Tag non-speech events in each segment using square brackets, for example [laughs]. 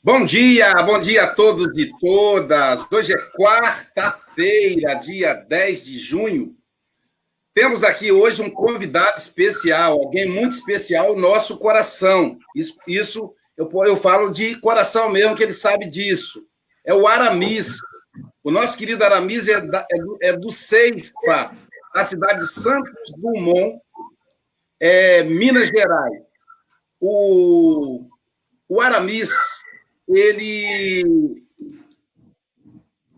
Bom dia, bom dia a todos e todas. Hoje é quarta-feira, dia 10 de junho. Temos aqui hoje um convidado especial, alguém muito especial, nosso coração. Isso, isso eu, eu falo de coração mesmo, que ele sabe disso. É o Aramis. O nosso querido Aramis é, da, é, do, é do Ceifa, da cidade de Santos Dumont, é, Minas Gerais. O, o Aramis ele,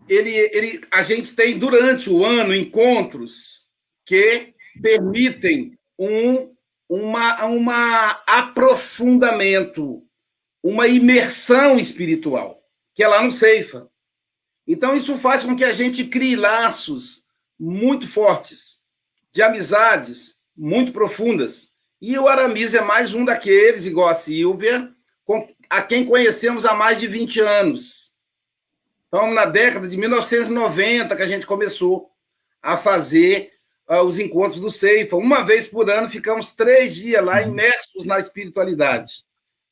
ele, ele, a gente tem durante o ano encontros que permitem um uma, uma aprofundamento, uma imersão espiritual, que é lá no Ceifa. Então, isso faz com que a gente crie laços muito fortes, de amizades muito profundas. E o Aramis é mais um daqueles, igual a Silvia, a quem conhecemos há mais de 20 anos. Então, na década de 1990 que a gente começou a fazer uh, os encontros do Ceifa. Uma vez por ano, ficamos três dias lá imersos na espiritualidade,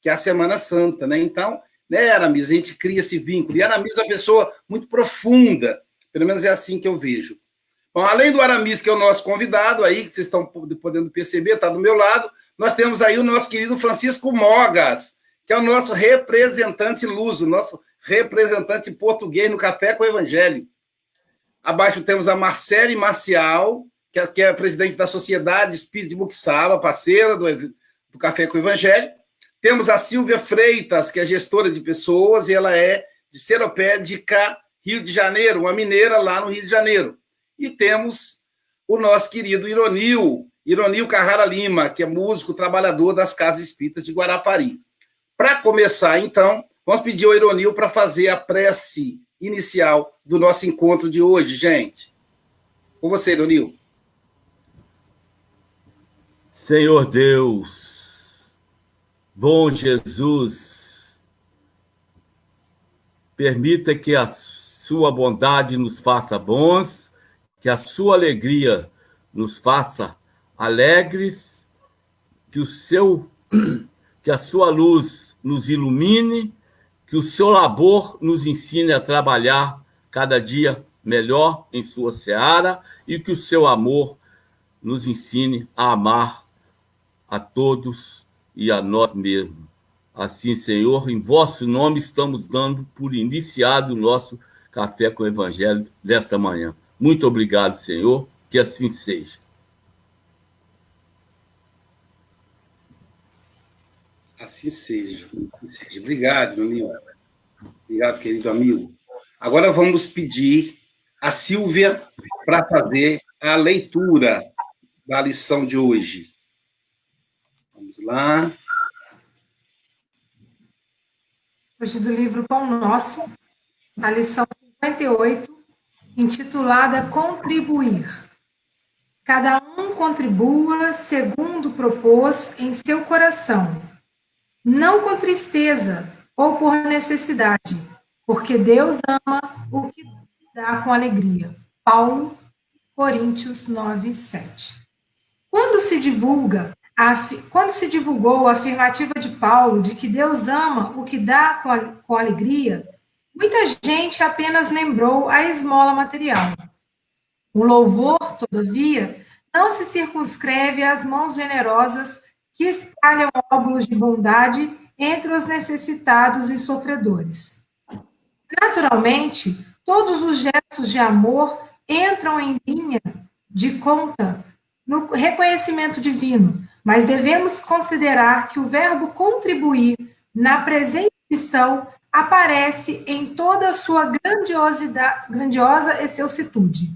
que é a Semana Santa, né? Então, né, Aramis, a gente cria esse vínculo. E Aramis é uma pessoa muito profunda, pelo menos é assim que eu vejo. Bom, além do Aramis, que é o nosso convidado aí, que vocês estão podendo perceber, está do meu lado, nós temos aí o nosso querido Francisco Mogas, que é o nosso representante luso, nosso representante português no Café com o Evangelho. Abaixo temos a Marcele Marcial, que é, que é presidente da Sociedade Espírita de Buxala, parceira do, do Café com o Evangelho. Temos a Silvia Freitas, que é gestora de pessoas, e ela é de Seropédica, Rio de Janeiro, uma mineira lá no Rio de Janeiro. E temos o nosso querido Ironil, Ironil Carrara Lima, que é músico, trabalhador das Casas Espíritas de Guarapari. Para começar, então, vamos pedir ao Ironil para fazer a prece inicial do nosso encontro de hoje, gente. Com você, Ironil. Senhor Deus, bom Jesus, permita que a sua bondade nos faça bons, que a sua alegria nos faça alegres, que o seu [clears throat] que a sua luz nos ilumine, que o seu labor nos ensine a trabalhar cada dia melhor em sua seara e que o seu amor nos ensine a amar a todos e a nós mesmos. Assim, Senhor, em vosso nome estamos dando por iniciado o nosso café com o evangelho desta manhã. Muito obrigado, Senhor, que assim seja. Assim seja. Assim seja. Obrigado, amigo. Obrigado, querido amigo. Agora vamos pedir a Silvia para fazer a leitura da lição de hoje. Vamos lá. Hoje do livro Pão Nosso, a lição 58, intitulada Contribuir. Cada um contribua segundo propôs em seu coração não com tristeza ou por necessidade, porque Deus ama o que dá com alegria. Paulo, Coríntios 9, 7. Quando se divulga, quando se divulgou a afirmativa de Paulo de que Deus ama o que dá com, a, com alegria, muita gente apenas lembrou a esmola material. O louvor, todavia, não se circunscreve às mãos generosas que espalham óbulos de bondade entre os necessitados e sofredores. Naturalmente, todos os gestos de amor entram em linha de conta no reconhecimento divino, mas devemos considerar que o verbo contribuir na presente missão aparece em toda a sua grandiosa excelsitude.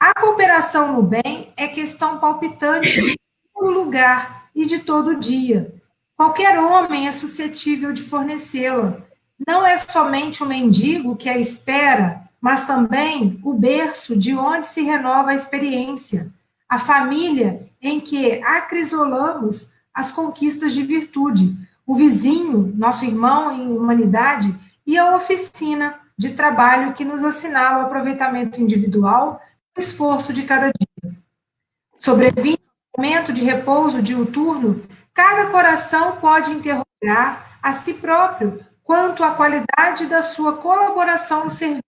A cooperação no bem é questão palpitante no lugar e de todo dia. Qualquer homem é suscetível de fornecê-la. Não é somente o mendigo que a espera, mas também o berço de onde se renova a experiência, a família em que acrisolamos as conquistas de virtude, o vizinho, nosso irmão em humanidade, e a oficina de trabalho que nos assinala o aproveitamento individual o esforço de cada dia. Sobrevive momento de repouso diuturno, cada coração pode interrogar a si próprio quanto à qualidade da sua colaboração no serviço,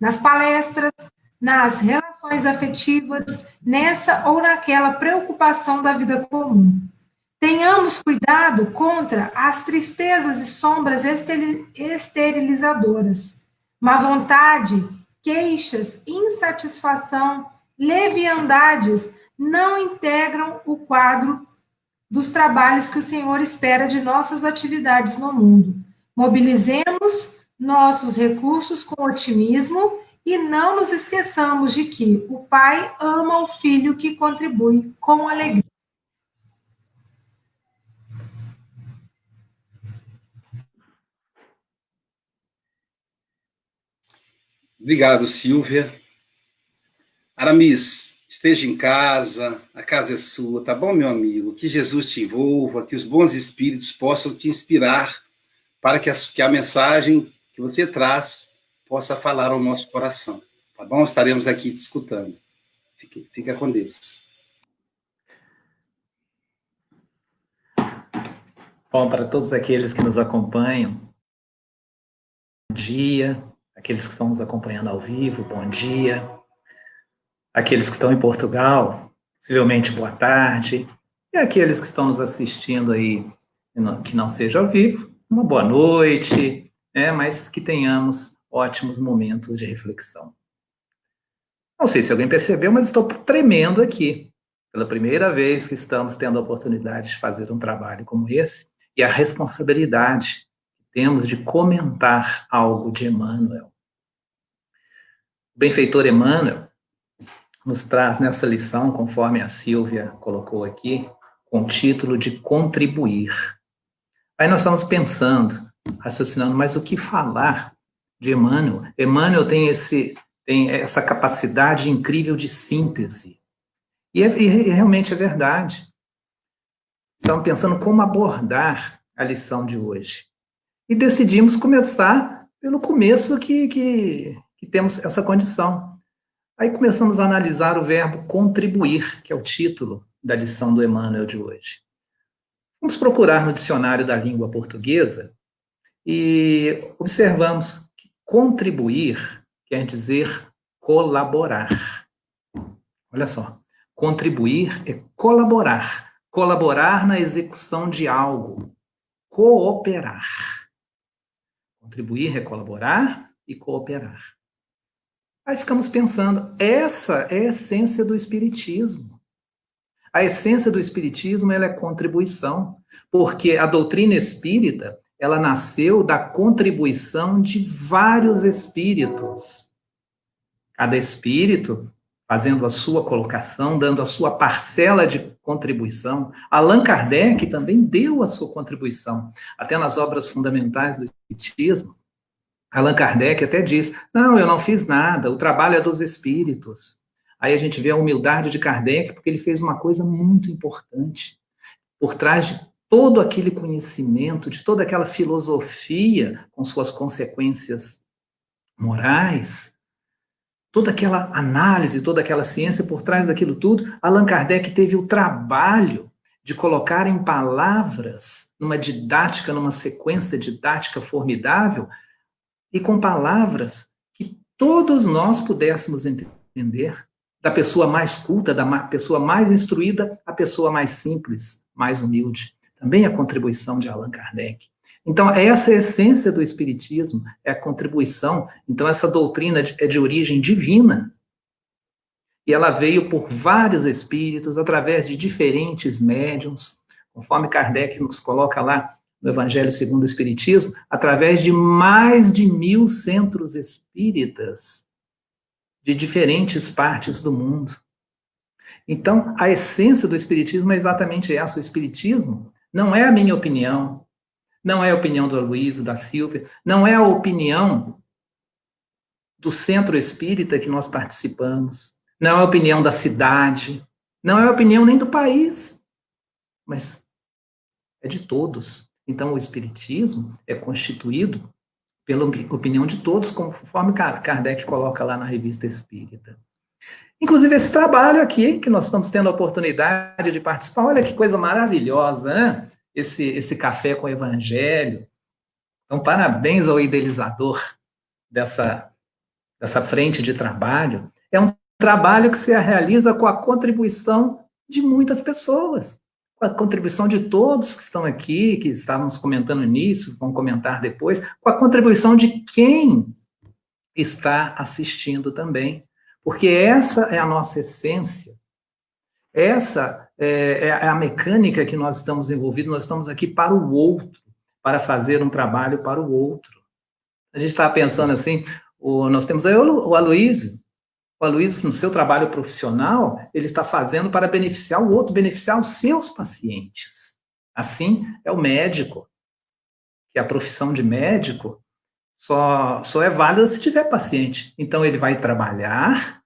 nas palestras, nas relações afetivas, nessa ou naquela preocupação da vida comum. Tenhamos cuidado contra as tristezas e sombras esterilizadoras, má vontade, queixas, insatisfação, leviandades não integram o quadro dos trabalhos que o Senhor espera de nossas atividades no mundo. Mobilizemos nossos recursos com otimismo e não nos esqueçamos de que o pai ama o filho que contribui com alegria. Obrigado, Silvia. Aramis, esteja em casa, a casa é sua, tá bom, meu amigo? Que Jesus te envolva, que os bons espíritos possam te inspirar para que a, que a mensagem que você traz possa falar ao nosso coração. Tá bom? Estaremos aqui te escutando. Fique, fica com Deus. Bom, para todos aqueles que nos acompanham, bom dia. Aqueles que estão nos acompanhando ao vivo, bom dia. Aqueles que estão em Portugal, possivelmente boa tarde. E aqueles que estão nos assistindo aí, que não seja ao vivo, uma boa noite, né? mas que tenhamos ótimos momentos de reflexão. Não sei se alguém percebeu, mas estou tremendo aqui. Pela primeira vez que estamos tendo a oportunidade de fazer um trabalho como esse, e a responsabilidade que temos de comentar algo de Emmanuel. O benfeitor Emmanuel nos traz nessa lição, conforme a Silvia colocou aqui, com o título de contribuir. Aí nós estamos pensando, raciocinando, mas o que falar de Emmanuel. Emmanuel tem, esse, tem essa capacidade incrível de síntese. E, é, e realmente é verdade. Estamos pensando como abordar a lição de hoje. E decidimos começar pelo começo que, que, que temos essa condição. Aí começamos a analisar o verbo contribuir, que é o título da lição do Emmanuel de hoje. Vamos procurar no dicionário da língua portuguesa e observamos Contribuir quer dizer colaborar. Olha só. Contribuir é colaborar. Colaborar na execução de algo. Cooperar. Contribuir é colaborar e cooperar. Aí ficamos pensando, essa é a essência do Espiritismo. A essência do Espiritismo é contribuição, porque a doutrina espírita ela nasceu da contribuição de vários espíritos. Cada espírito fazendo a sua colocação, dando a sua parcela de contribuição. Allan Kardec também deu a sua contribuição, até nas obras fundamentais do Espiritismo. Allan Kardec até diz: Não, eu não fiz nada, o trabalho é dos espíritos. Aí a gente vê a humildade de Kardec, porque ele fez uma coisa muito importante. Por trás de todo aquele conhecimento, de toda aquela filosofia com suas consequências morais, toda aquela análise, toda aquela ciência por trás daquilo tudo, Allan Kardec teve o trabalho de colocar em palavras, numa didática, numa sequência didática formidável, e com palavras que todos nós pudéssemos entender, da pessoa mais culta, da pessoa mais instruída, à pessoa mais simples, mais humilde também a contribuição de Allan Kardec. Então, essa é a essência do Espiritismo, é a contribuição. Então, essa doutrina é de origem divina. E ela veio por vários espíritos, através de diferentes médiums, conforme Kardec nos coloca lá no Evangelho segundo o Espiritismo, através de mais de mil centros espíritas de diferentes partes do mundo. Então, a essência do Espiritismo é exatamente essa. O Espiritismo não é a minha opinião, não é a opinião do Aloysio, da Silvia, não é a opinião do centro espírita que nós participamos, não é a opinião da cidade, não é a opinião nem do país, mas é de todos. Então, o espiritismo é constituído pela opinião de todos, conforme Kardec coloca lá na revista Espírita. Inclusive, esse trabalho aqui, que nós estamos tendo a oportunidade de participar, olha que coisa maravilhosa, né? Esse, esse café com o evangelho. Então, parabéns ao idealizador dessa, dessa frente de trabalho. É um trabalho que se realiza com a contribuição de muitas pessoas, com a contribuição de todos que estão aqui, que estávamos comentando nisso, vão comentar depois, com a contribuição de quem está assistindo também. Porque essa é a nossa essência. Essa é, é a mecânica que nós estamos envolvidos, nós estamos aqui para o outro, para fazer um trabalho para o outro. A gente estava pensando assim, o, nós temos aí o, o Aloysio, o Aloysio, no seu trabalho profissional, ele está fazendo para beneficiar o outro, beneficiar os seus pacientes. Assim é o médico, que a profissão de médico só, só é válida se tiver paciente. Então, ele vai trabalhar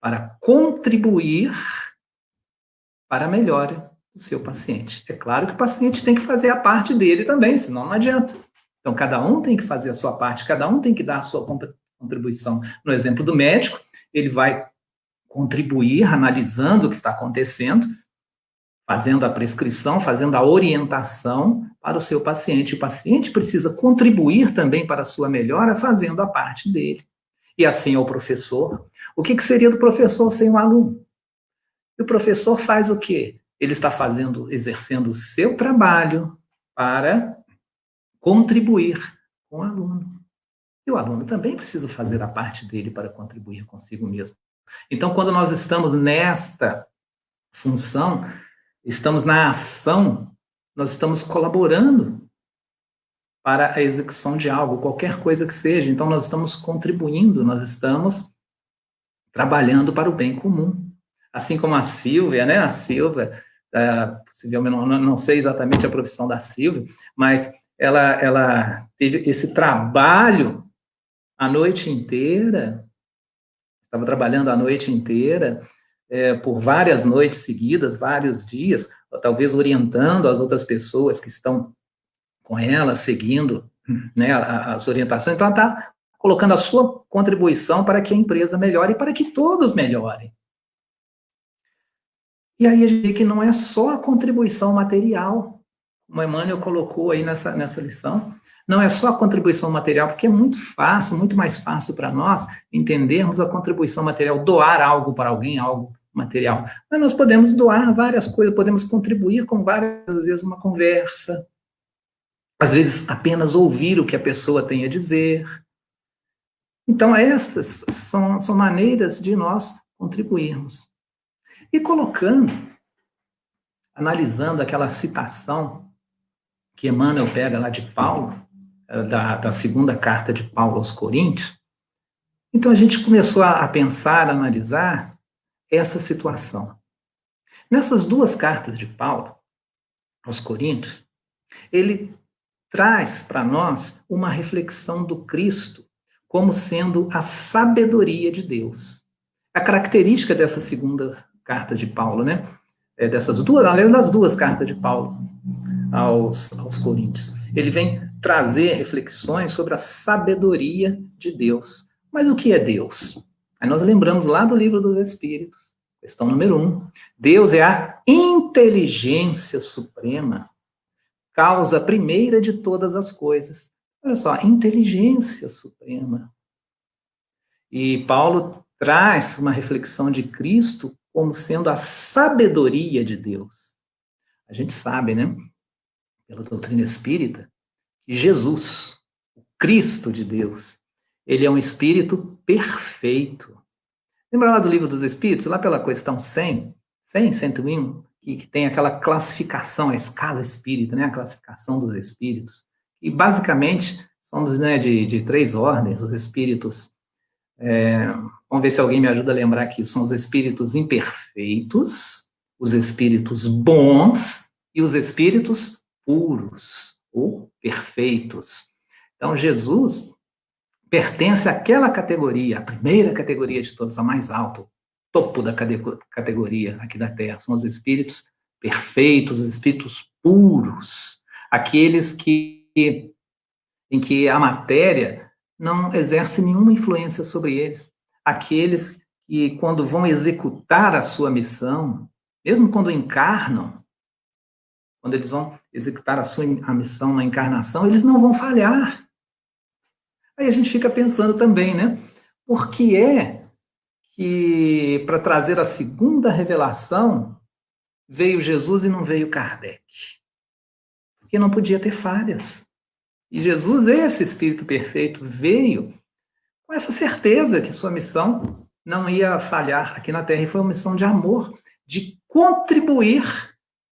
para contribuir para a melhora do seu paciente. É claro que o paciente tem que fazer a parte dele também, senão não adianta. Então, cada um tem que fazer a sua parte, cada um tem que dar a sua contribuição. No exemplo do médico, ele vai contribuir analisando o que está acontecendo, fazendo a prescrição, fazendo a orientação para o seu paciente. O paciente precisa contribuir também para a sua melhora, fazendo a parte dele. E assim é o professor. O que, que seria do professor sem um aluno? E o professor faz o quê? Ele está fazendo, exercendo o seu trabalho para contribuir com o aluno. E o aluno também precisa fazer a parte dele para contribuir consigo mesmo. Então, quando nós estamos nesta função, estamos na ação, nós estamos colaborando para a execução de algo, qualquer coisa que seja. Então, nós estamos contribuindo, nós estamos trabalhando para o bem comum. Assim como a Silvia, né? A Silvia, uh, possivelmente, não, não sei exatamente a profissão da Silvia, mas ela, ela teve esse trabalho a noite inteira, estava trabalhando a noite inteira, é, por várias noites seguidas, vários dias, talvez orientando as outras pessoas que estão com ela, seguindo né, as orientações. Então, ela está colocando a sua contribuição para que a empresa melhore e para que todos melhorem. E aí a gente vê que não é só a contribuição material, como Emmanuel colocou aí nessa, nessa lição, não é só a contribuição material, porque é muito fácil, muito mais fácil para nós entendermos a contribuição material, doar algo para alguém, algo material. Mas nós podemos doar várias coisas, podemos contribuir com várias, às vezes, uma conversa, às vezes apenas ouvir o que a pessoa tem a dizer. Então, estas são, são maneiras de nós contribuirmos. E colocando, analisando aquela citação que Emmanuel pega lá de Paulo, da, da segunda carta de Paulo aos Coríntios, então a gente começou a, a pensar, a analisar essa situação. Nessas duas cartas de Paulo aos Coríntios, ele traz para nós uma reflexão do Cristo como sendo a sabedoria de Deus. A característica dessa segunda carta de Paulo, né? É dessas duas, além das duas cartas de Paulo aos, aos Coríntios. Ele vem trazer reflexões sobre a sabedoria de Deus. Mas o que é Deus? Aí nós lembramos lá do livro dos Espíritos, questão número um. Deus é a inteligência suprema, causa primeira de todas as coisas. Olha só, inteligência suprema. E Paulo traz uma reflexão de Cristo como sendo a sabedoria de Deus. A gente sabe, né, pela doutrina espírita, que Jesus, o Cristo de Deus, ele é um espírito perfeito. Lembra lá do livro dos Espíritos, lá pela questão 100, 100, 101, que, que tem aquela classificação, a escala espírita, né, a classificação dos espíritos. E basicamente somos né, de, de três ordens, os espíritos é, Vamos ver se alguém me ajuda a lembrar aqui. São os espíritos imperfeitos, os espíritos bons e os espíritos puros ou perfeitos. Então, Jesus pertence àquela categoria, a primeira categoria de todas, a mais alta, topo da categoria aqui da Terra. São os espíritos perfeitos, os espíritos puros, aqueles que em que a matéria não exerce nenhuma influência sobre eles aqueles que, quando vão executar a sua missão, mesmo quando encarnam, quando eles vão executar a sua a missão na encarnação, eles não vão falhar. Aí a gente fica pensando também, né? Por que é que, para trazer a segunda revelação, veio Jesus e não veio Kardec? Porque não podia ter falhas. E Jesus, esse Espírito perfeito, veio com essa certeza que sua missão não ia falhar aqui na Terra, e foi uma missão de amor, de contribuir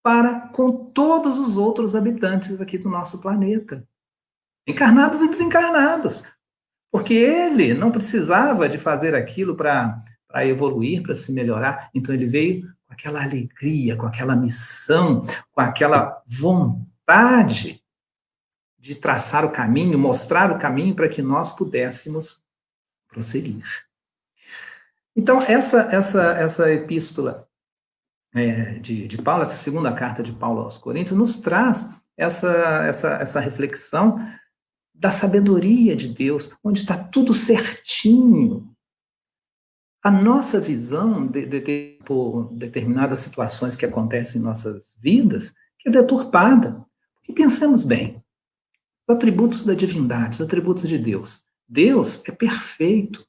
para com todos os outros habitantes aqui do nosso planeta, encarnados e desencarnados, porque ele não precisava de fazer aquilo para evoluir, para se melhorar, então ele veio com aquela alegria, com aquela missão, com aquela vontade de traçar o caminho, mostrar o caminho para que nós pudéssemos prosseguir. Então, essa, essa, essa epístola é, de, de Paulo, essa segunda carta de Paulo aos Coríntios, nos traz essa, essa, essa reflexão da sabedoria de Deus, onde está tudo certinho. A nossa visão de, de, de, por determinadas situações que acontecem em nossas vidas, que é deturpada. Porque pensemos bem, os atributos da divindade, os atributos de Deus. Deus é perfeito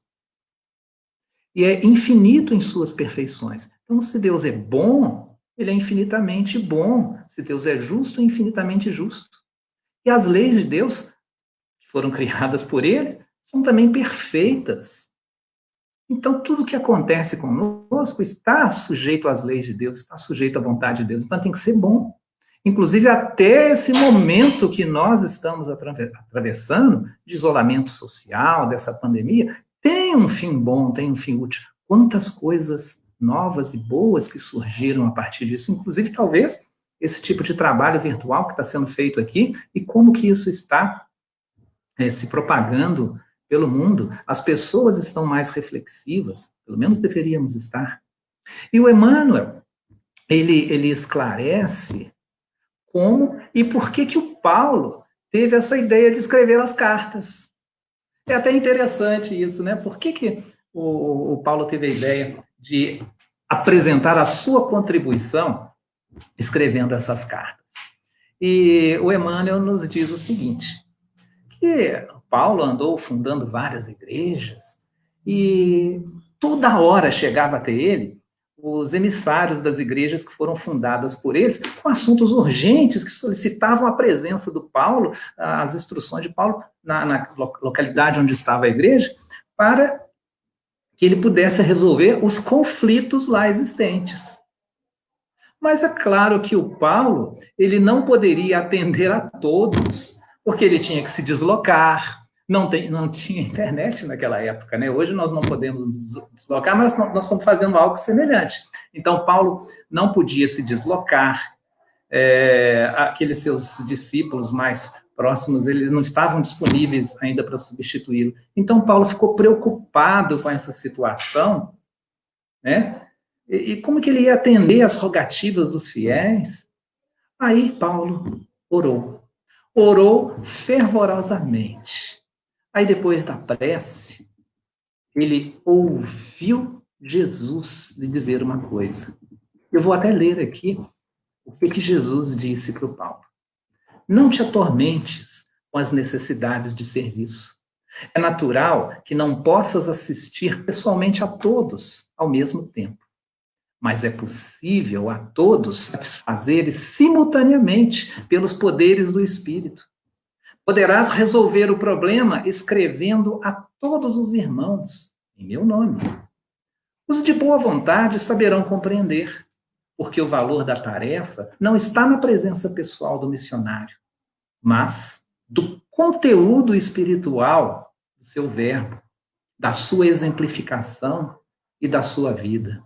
e é infinito em suas perfeições. Então, se Deus é bom, ele é infinitamente bom. Se Deus é justo, é infinitamente justo. E as leis de Deus, que foram criadas por ele, são também perfeitas. Então, tudo que acontece conosco está sujeito às leis de Deus, está sujeito à vontade de Deus. Então, tem que ser bom. Inclusive, até esse momento que nós estamos atravessando, de isolamento social, dessa pandemia, tem um fim bom, tem um fim útil. Quantas coisas novas e boas que surgiram a partir disso, inclusive, talvez, esse tipo de trabalho virtual que está sendo feito aqui, e como que isso está é, se propagando pelo mundo. As pessoas estão mais reflexivas, pelo menos deveríamos estar. E o Emmanuel, ele, ele esclarece como e por que que o Paulo teve essa ideia de escrever as cartas. É até interessante isso, né? Por que, que o, o Paulo teve a ideia de apresentar a sua contribuição escrevendo essas cartas? E o Emmanuel nos diz o seguinte, que Paulo andou fundando várias igrejas e toda hora chegava até ele os emissários das igrejas que foram fundadas por eles, com assuntos urgentes que solicitavam a presença do Paulo, as instruções de Paulo na, na localidade onde estava a igreja, para que ele pudesse resolver os conflitos lá existentes. Mas é claro que o Paulo, ele não poderia atender a todos, porque ele tinha que se deslocar, não, tem, não tinha internet naquela época, né? Hoje nós não podemos deslocar, mas nós estamos fazendo algo semelhante. Então, Paulo não podia se deslocar, é, aqueles seus discípulos mais próximos, eles não estavam disponíveis ainda para substituí-lo. Então, Paulo ficou preocupado com essa situação, né? E, e como que ele ia atender às rogativas dos fiéis? Aí, Paulo orou. Orou fervorosamente. Aí depois da prece, ele ouviu Jesus lhe dizer uma coisa. Eu vou até ler aqui o que, que Jesus disse para o Paulo. Não te atormentes com as necessidades de serviço. É natural que não possas assistir pessoalmente a todos ao mesmo tempo. Mas é possível a todos satisfazer simultaneamente pelos poderes do Espírito. Poderás resolver o problema escrevendo a todos os irmãos em meu nome. Os de boa vontade saberão compreender, porque o valor da tarefa não está na presença pessoal do missionário, mas do conteúdo espiritual do seu verbo, da sua exemplificação e da sua vida.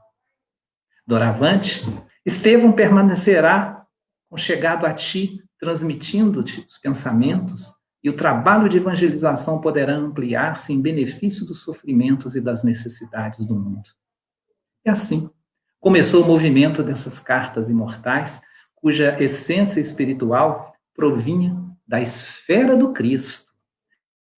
Doravante, Estevão permanecerá chegado a ti transmitindo-te os pensamentos, e o trabalho de evangelização poderá ampliar-se em benefício dos sofrimentos e das necessidades do mundo. E assim, começou o movimento dessas cartas imortais, cuja essência espiritual provinha da esfera do Cristo,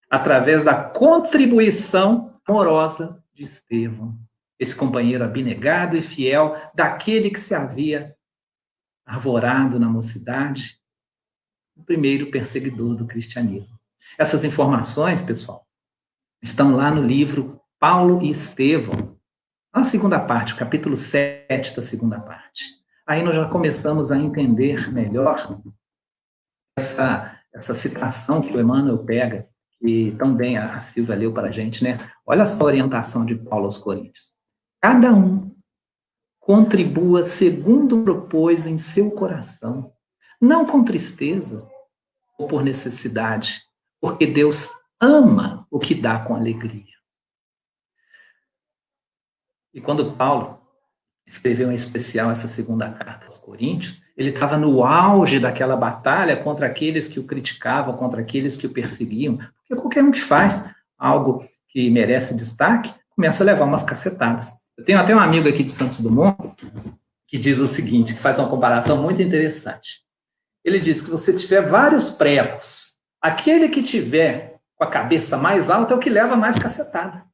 através da contribuição amorosa de Estevão, esse companheiro abnegado e fiel daquele que se havia arvorado na mocidade o primeiro perseguidor do cristianismo. Essas informações, pessoal, estão lá no livro Paulo e Estevão, na segunda parte, capítulo 7 da segunda parte. Aí nós já começamos a entender melhor essa, essa citação que o Emmanuel pega, que também a Silvia leu para a gente, né? Olha só a orientação de Paulo aos Coríntios. Cada um contribua segundo propôs em seu coração, não com tristeza ou por necessidade, porque Deus ama o que dá com alegria. E quando Paulo escreveu em especial essa segunda carta aos Coríntios, ele estava no auge daquela batalha contra aqueles que o criticavam, contra aqueles que o perseguiam, porque qualquer um que faz algo que merece destaque começa a levar umas cacetadas. Eu tenho até um amigo aqui de Santos Dumont que diz o seguinte, que faz uma comparação muito interessante. Ele diz que se você tiver vários pregos, aquele que tiver com a cabeça mais alta é o que leva mais cacetada.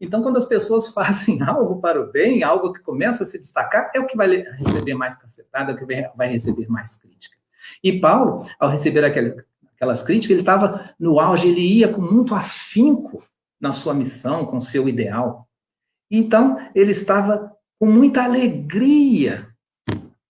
Então, quando as pessoas [laughs] fazem algo para o bem, algo que começa a se destacar, é o que vai receber mais cacetada, é o que vai receber mais crítica. E Paulo, ao receber aquelas críticas, ele estava no auge, ele ia com muito afinco na sua missão, com seu ideal. Então, ele estava com muita alegria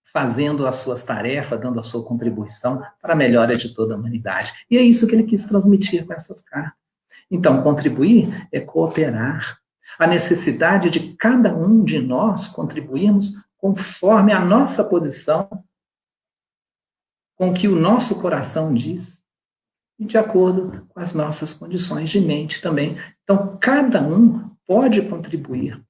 fazendo as suas tarefas, dando a sua contribuição para a melhora de toda a humanidade. E é isso que ele quis transmitir com essas cartas. Então, contribuir é cooperar. A necessidade de cada um de nós contribuirmos conforme a nossa posição, com o que o nosso coração diz, e de acordo com as nossas condições de mente também. Então, cada um pode contribuir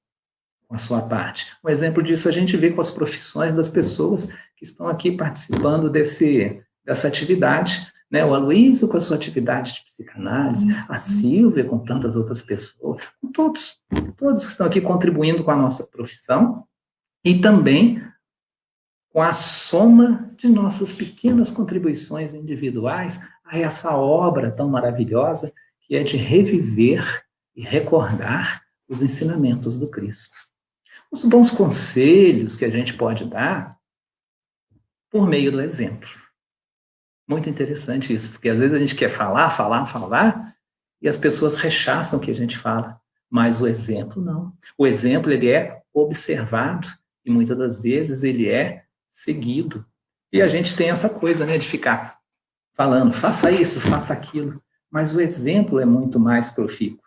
com a sua parte. Um exemplo disso a gente vê com as profissões das pessoas que estão aqui participando desse, dessa atividade né? O Aloysio com a sua atividade de psicanálise, a uhum. Silvia com tantas outras pessoas, com todos, todos que estão aqui contribuindo com a nossa profissão e também com a soma de nossas pequenas contribuições individuais a essa obra tão maravilhosa que é de reviver e recordar os ensinamentos do Cristo. Os bons conselhos que a gente pode dar por meio do exemplo. Muito interessante isso, porque às vezes a gente quer falar, falar, falar, e as pessoas rechaçam o que a gente fala, mas o exemplo não. O exemplo ele é observado e muitas das vezes ele é seguido. E a gente tem essa coisa, né, de ficar falando, faça isso, faça aquilo, mas o exemplo é muito mais profícuo.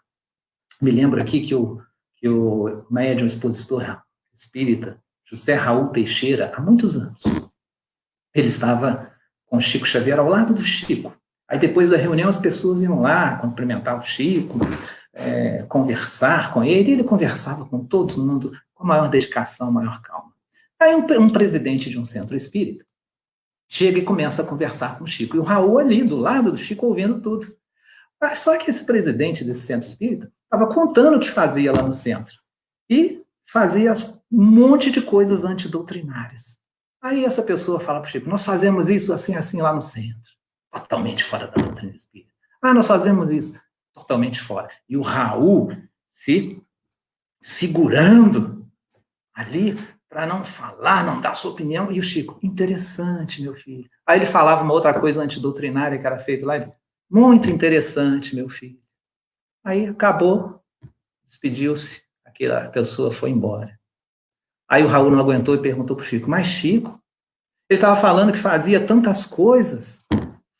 Me lembro aqui que o, que o médium expositor espírita, José Raul Teixeira, há muitos anos, ele estava com o Chico Xavier ao lado do Chico. Aí depois da reunião as pessoas iam lá cumprimentar o Chico, é, conversar com ele, e ele conversava com todo mundo com maior dedicação, maior calma. Aí um, um presidente de um centro espírita chega e começa a conversar com o Chico. E o Raul ali, do lado do Chico, ouvindo tudo. Só que esse presidente desse centro espírita estava contando o que fazia lá no centro. E fazia um monte de coisas antidoutrinárias. Aí essa pessoa fala para o Chico, nós fazemos isso assim, assim lá no centro. Totalmente fora da doutrina espírita. Ah, nós fazemos isso. Totalmente fora. E o Raul se segurando ali para não falar, não dar sua opinião. E o Chico, interessante, meu filho. Aí ele falava uma outra coisa antidoutrinária que era feita lá. Ele, muito interessante, meu filho. Aí acabou, despediu-se, aquela pessoa foi embora. Aí o Raul não aguentou e perguntou para o Chico, mas Chico, ele estava falando que fazia tantas coisas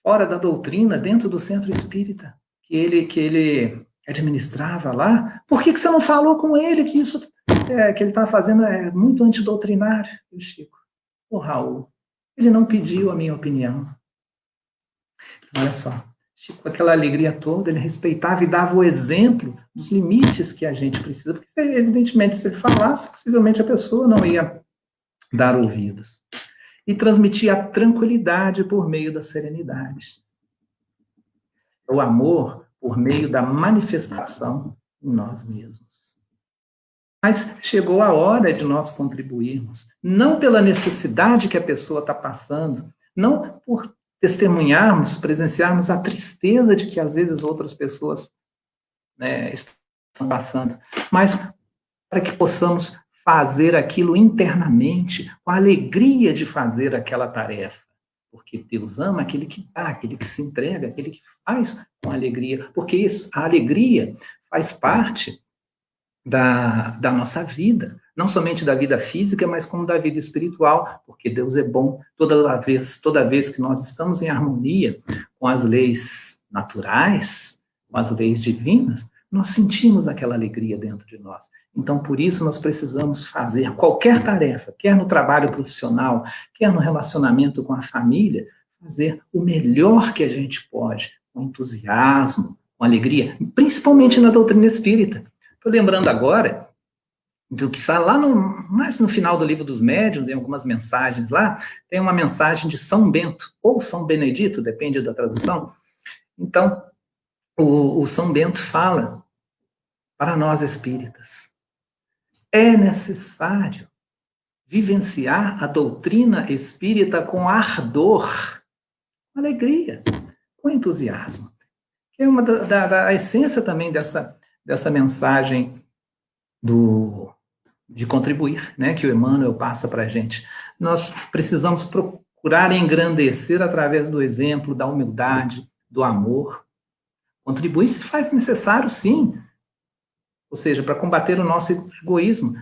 fora da doutrina, dentro do centro espírita, que ele, que ele administrava lá, por que, que você não falou com ele que isso é, que ele estava fazendo é muito antidoutrinário? E o Chico, o Raul, ele não pediu a minha opinião. Olha só, com aquela alegria toda, ele respeitava e dava o exemplo dos limites que a gente precisa, porque, evidentemente, se ele falasse, possivelmente a pessoa não ia dar ouvidos. E transmitia a tranquilidade por meio da serenidade. O amor por meio da manifestação em nós mesmos. Mas chegou a hora de nós contribuirmos, não pela necessidade que a pessoa está passando, não por testemunharmos, presenciarmos a tristeza de que às vezes outras pessoas né, estão passando, mas para que possamos fazer aquilo internamente, com a alegria de fazer aquela tarefa. Porque Deus ama aquele que dá, aquele que se entrega, aquele que faz com alegria. Porque a alegria faz parte da, da nossa vida, não somente da vida física, mas como da vida espiritual, porque Deus é bom toda vez, toda vez que nós estamos em harmonia com as leis naturais, com as leis divinas, nós sentimos aquela alegria dentro de nós. Então, por isso, nós precisamos fazer qualquer tarefa, quer no trabalho profissional, quer no relacionamento com a família, fazer o melhor que a gente pode, com entusiasmo, com alegria, principalmente na doutrina espírita. Estou lembrando agora do que está lá no, mais no final do livro dos médiuns, em algumas mensagens lá, tem uma mensagem de São Bento, ou São Benedito, depende da tradução. Então, o, o São Bento fala para nós espíritas, é necessário vivenciar a doutrina espírita com ardor, com alegria, com entusiasmo. É uma da, da, da essência também dessa, dessa mensagem do, de contribuir, né, que o Emmanuel passa para a gente. Nós precisamos procurar engrandecer através do exemplo, da humildade, do amor. Contribuir se faz necessário, sim, ou seja, para combater o nosso egoísmo.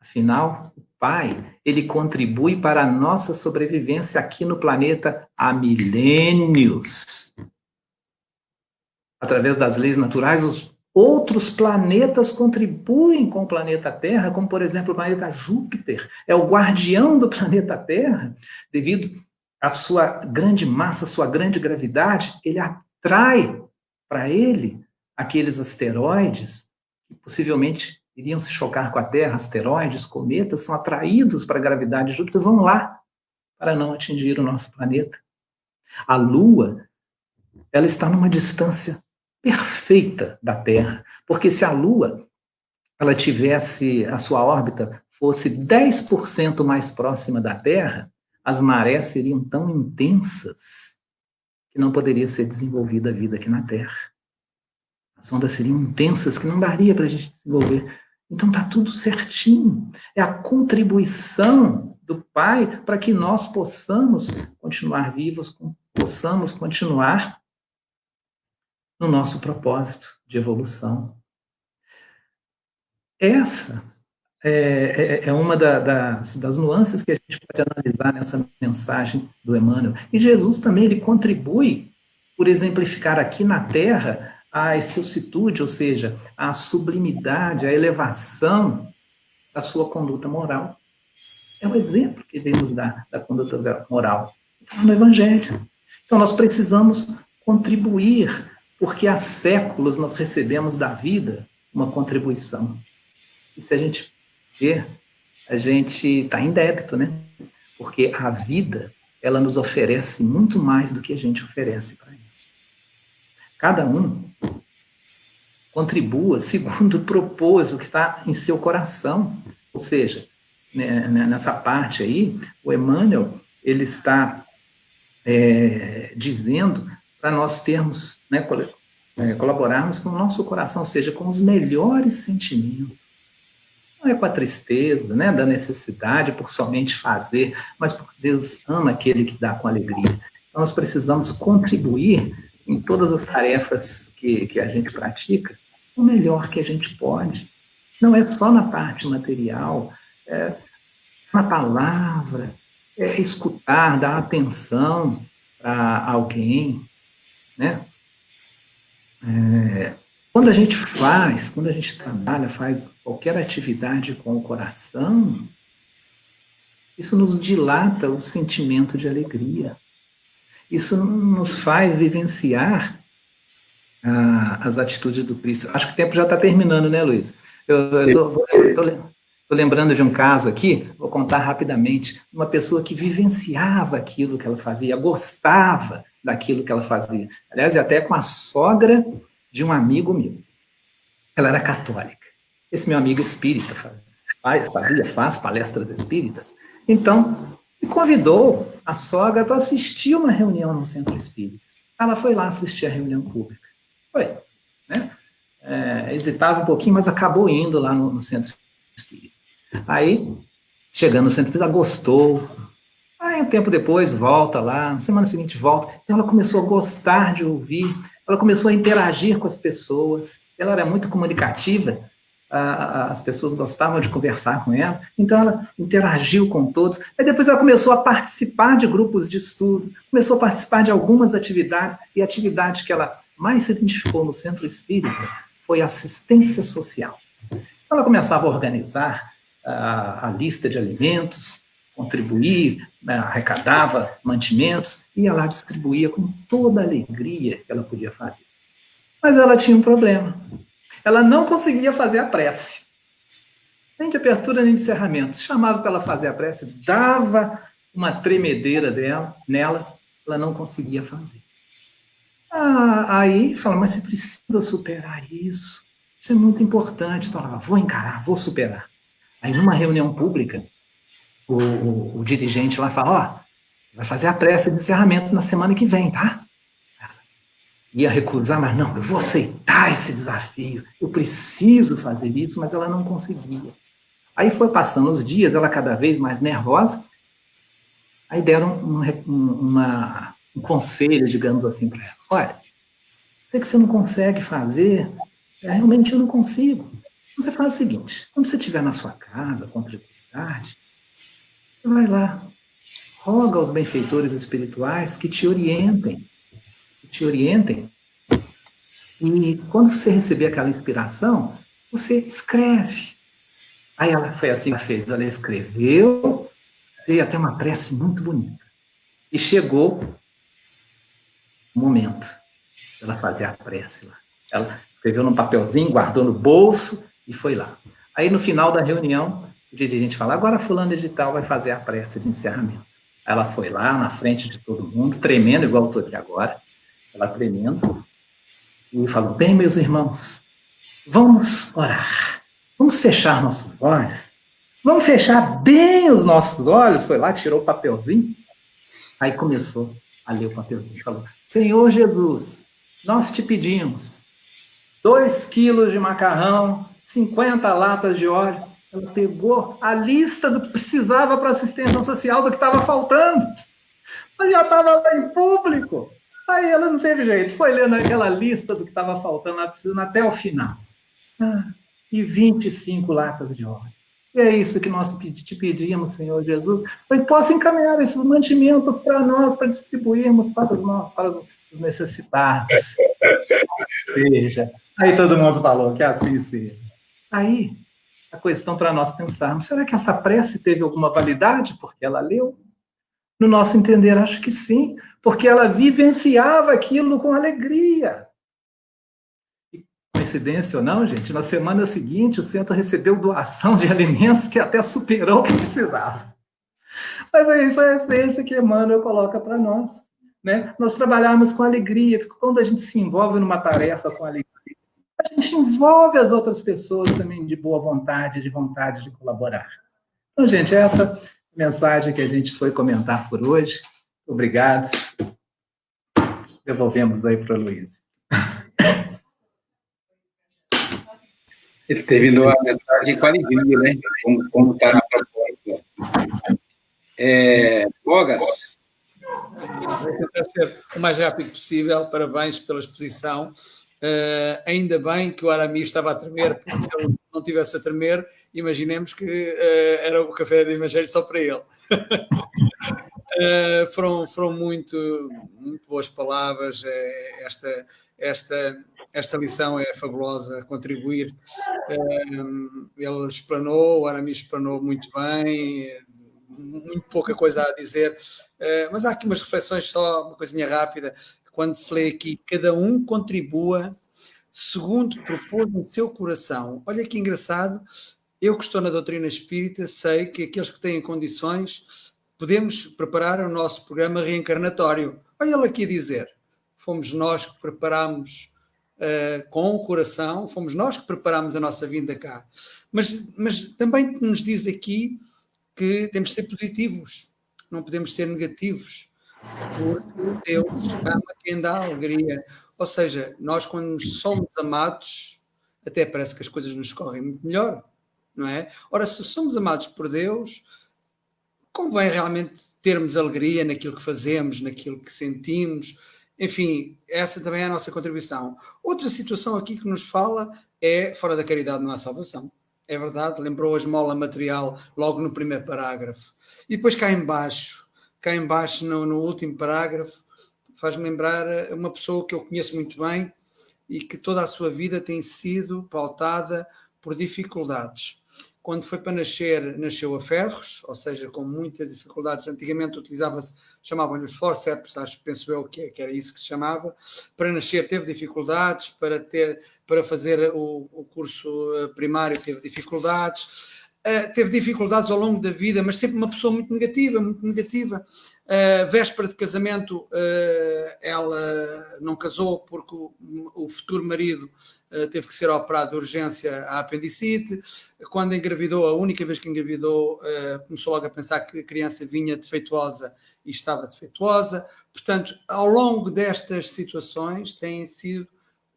Afinal, o Pai, ele contribui para a nossa sobrevivência aqui no planeta há milênios. Através das leis naturais, os outros planetas contribuem com o planeta Terra, como, por exemplo, o planeta Júpiter. É o guardião do planeta Terra, devido à sua grande massa, sua grande gravidade, ele atrai para ele aqueles asteroides que possivelmente iriam se chocar com a Terra, asteroides, cometas, são atraídos para a gravidade de Júpiter, vão lá para não atingir o nosso planeta. A Lua, ela está numa distância perfeita da Terra, porque se a Lua ela tivesse a sua órbita fosse 10% mais próxima da Terra, as marés seriam tão intensas que não poderia ser desenvolvida a vida aqui na Terra. As ondas seriam intensas que não daria para a gente desenvolver. Então está tudo certinho. É a contribuição do Pai para que nós possamos continuar vivos, possamos continuar no nosso propósito de evolução. Essa é, é, é uma da, das, das nuances que a gente pode analisar nessa mensagem do Emmanuel. E Jesus também ele contribui por exemplificar aqui na Terra a excelsitude, ou seja, a sublimidade, a elevação da sua conduta moral. É o exemplo que vemos da, da conduta moral. No Evangelho. Então, nós precisamos contribuir, porque há séculos nós recebemos da vida uma contribuição. E se a gente ver, a gente está em débito, né? Porque a vida, ela nos oferece muito mais do que a gente oferece para ela. Cada um contribua segundo o propôsito que está em seu coração. Ou seja, né, né, nessa parte aí, o Emmanuel, ele está é, dizendo para nós termos, né, é, colaborarmos com o nosso coração, ou seja, com os melhores sentimentos. Não é com a tristeza, né, da necessidade por somente fazer, mas porque Deus ama aquele que dá com alegria. Então, nós precisamos contribuir em todas as tarefas que, que a gente pratica, o melhor que a gente pode. Não é só na parte material, é na palavra, é escutar, dar atenção para alguém, né? É, quando a gente faz, quando a gente trabalha, faz qualquer atividade com o coração, isso nos dilata o sentimento de alegria. Isso nos faz vivenciar ah, as atitudes do Cristo. Acho que o tempo já está terminando, né, Luiz? Eu estou lembrando de um caso aqui, vou contar rapidamente. Uma pessoa que vivenciava aquilo que ela fazia, gostava daquilo que ela fazia. Aliás, até com a sogra de um amigo meu. Ela era católica. Esse meu amigo espírita fazia, fazia faz palestras espíritas. Então, me convidou a sogra para assistir uma reunião no centro espírita. Ela foi lá assistir a reunião pública. Foi. Né? É, hesitava um pouquinho, mas acabou indo lá no, no centro espírita. Aí, chegando no centro espírita, gostou. Aí, um tempo depois, volta lá. Na semana seguinte, volta. Então, ela começou a gostar de ouvir. Ela começou a interagir com as pessoas. ela era muito comunicativa, as pessoas gostavam de conversar com ela, então ela interagiu com todos. Aí depois ela começou a participar de grupos de estudo, começou a participar de algumas atividades, e a atividade que ela mais se identificou no centro espírita foi assistência social. Ela começava a organizar a, a lista de alimentos, contribuir, né, arrecadava mantimentos, ia lá distribuía com toda a alegria que ela podia fazer. Mas ela tinha um problema ela não conseguia fazer a prece. Nem de abertura, nem de encerramento. Chamava para ela fazer a prece, dava uma tremedeira dela, nela, ela não conseguia fazer. Ah, aí fala, mas você precisa superar isso. Isso é muito importante. Então, ela, vou encarar, vou superar. Aí, numa reunião pública, o, o, o dirigente lá fala, ó, vai fazer a prece de encerramento na semana que vem, tá? ia recusar, mas não, eu vou aceitar esse desafio, eu preciso fazer isso, mas ela não conseguia. Aí foi passando os dias, ela cada vez mais nervosa, aí deram um, um, uma, um conselho, digamos assim, para ela: olha, sei que você não consegue fazer, é, realmente eu não consigo. Você faz o seguinte: quando você estiver na sua casa, com tranquilidade, vai lá, roga aos benfeitores espirituais que te orientem te orientem. E quando você receber aquela inspiração, você escreve. Aí ela foi assim que fez, ela escreveu, veio até uma prece muito bonita. E chegou o momento ela fazer a prece lá. Ela escreveu num papelzinho, guardou no bolso e foi lá. Aí no final da reunião, o dirigente fala: agora fulano de tal vai fazer a prece de encerramento. Ela foi lá na frente de todo mundo, tremendo igual eu estou aqui agora ela tremendo, e falou: Bem, meus irmãos, vamos orar, vamos fechar nossos olhos, vamos fechar bem os nossos olhos. Foi lá, tirou o papelzinho, aí começou a ler o papelzinho. Falou: Senhor Jesus, nós te pedimos dois quilos de macarrão, 50 latas de óleo. Ela pegou a lista do que precisava para assistência social, do que estava faltando. Mas já estava lá em público. Aí ela não teve jeito, foi lendo aquela lista do que estava faltando, ela precisando até o final. Ah, e 25 latas de óleo. E é isso que nós te pedimos, Senhor Jesus, foi possa encaminhar esses mantimentos para nós, para distribuirmos para os, para os necessitados. [laughs] seja. Aí todo mundo falou que assim seja. Aí, a questão para nós pensarmos, será que essa prece teve alguma validade porque ela leu? No nosso entender, acho que sim, porque ela vivenciava aquilo com alegria. Coincidência ou não, gente, na semana seguinte o centro recebeu doação de alimentos que até superou o que precisava. Mas é isso é a essência que Emmanuel coloca para nós. Né? Nós trabalharmos com alegria, porque quando a gente se envolve numa tarefa com alegria, a gente envolve as outras pessoas também de boa vontade, de vontade de colaborar. Então, gente, essa mensagem que a gente foi comentar por hoje. Obrigado. Devolvemos aí para o Luiz. Ele terminou a mensagem com alegria, né? Como está na proposta. É, Bogas. Vou tentar ser o mais rápido possível. Parabéns pela exposição. Uh, ainda bem que o Arami estava a tremer, porque se ele não tivesse a tremer, imaginemos que uh, era o café de Evangelho só para ele. uh, [laughs] foram, foram muito, muito boas palavras. esta, esta, esta lição é fabulosa, contribuir. ele explanou, o Arami explanou muito bem, muito pouca coisa a dizer, mas há aqui umas reflexões, só uma coisinha rápida quando se lê aqui, cada um contribua segundo propôs no seu coração. Olha que engraçado, eu que estou na doutrina espírita sei que aqueles que têm condições podemos preparar o nosso programa reencarnatório. Olha ele aqui a dizer, fomos nós que preparamos uh, com o coração, fomos nós que preparamos a nossa vinda cá. Mas, mas também nos diz aqui que temos de ser positivos, não podemos ser negativos porque Deus ama quem dá alegria. Ou seja, nós quando somos amados, até parece que as coisas nos correm muito melhor, não é? Ora, se somos amados por Deus, convém realmente termos alegria naquilo que fazemos, naquilo que sentimos, enfim, essa também é a nossa contribuição. Outra situação aqui que nos fala é fora da caridade não há salvação. É verdade, lembrou a esmola material logo no primeiro parágrafo. E depois cá embaixo, cá embaixo no, no último parágrafo, faz-me lembrar uma pessoa que eu conheço muito bem e que toda a sua vida tem sido pautada por dificuldades quando foi para nascer, nasceu a ferros, ou seja, com muitas dificuldades. Antigamente utilizava-se, chamavam-lhe os forceps, acho, penso eu que, que, era isso que se chamava. Para nascer teve dificuldades, para, ter, para fazer o, o curso eh, primário teve dificuldades. Uh, teve dificuldades ao longo da vida, mas sempre uma pessoa muito negativa, muito negativa. Uh, véspera de casamento, uh, ela não casou porque o, o futuro marido teve que ser operado de urgência à apendicite. Quando engravidou, a única vez que engravidou, começou logo a pensar que a criança vinha defeituosa e estava defeituosa. Portanto, ao longo destas situações, tem sido,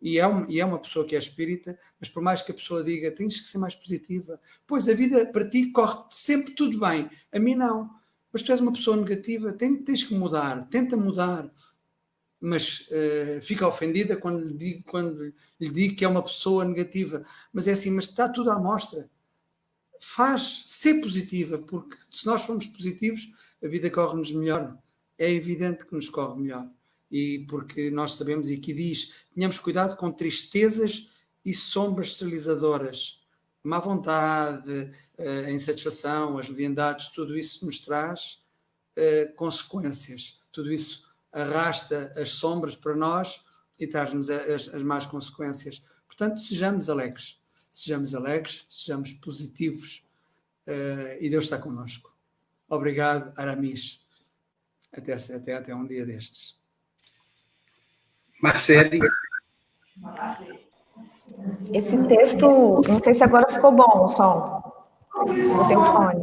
e é, um, e é uma pessoa que é espírita, mas por mais que a pessoa diga tens que ser mais positiva, pois a vida para ti corre sempre tudo bem, a mim não mas tu és uma pessoa negativa, tens que mudar, tenta mudar. Mas uh, fica ofendida quando lhe, digo, quando lhe digo que é uma pessoa negativa. Mas é assim, mas está tudo à mostra. Faz ser positiva, porque se nós formos positivos, a vida corre-nos melhor. É evidente que nos corre melhor. E porque nós sabemos, e aqui diz, tenhamos cuidado com tristezas e sombras esterilizadoras má vontade, eh, a insatisfação, as mediandades, tudo isso nos traz uh, consequências. Tudo isso arrasta as sombras para nós e traz-nos as, as más consequências. Portanto, sejamos alegres. Sejamos alegres, sejamos positivos uh, e Deus está connosco. Obrigado, Aramis. Até, até, até um dia destes. Marcele. Esse texto, não sei se agora ficou bom o som. Tenho fone.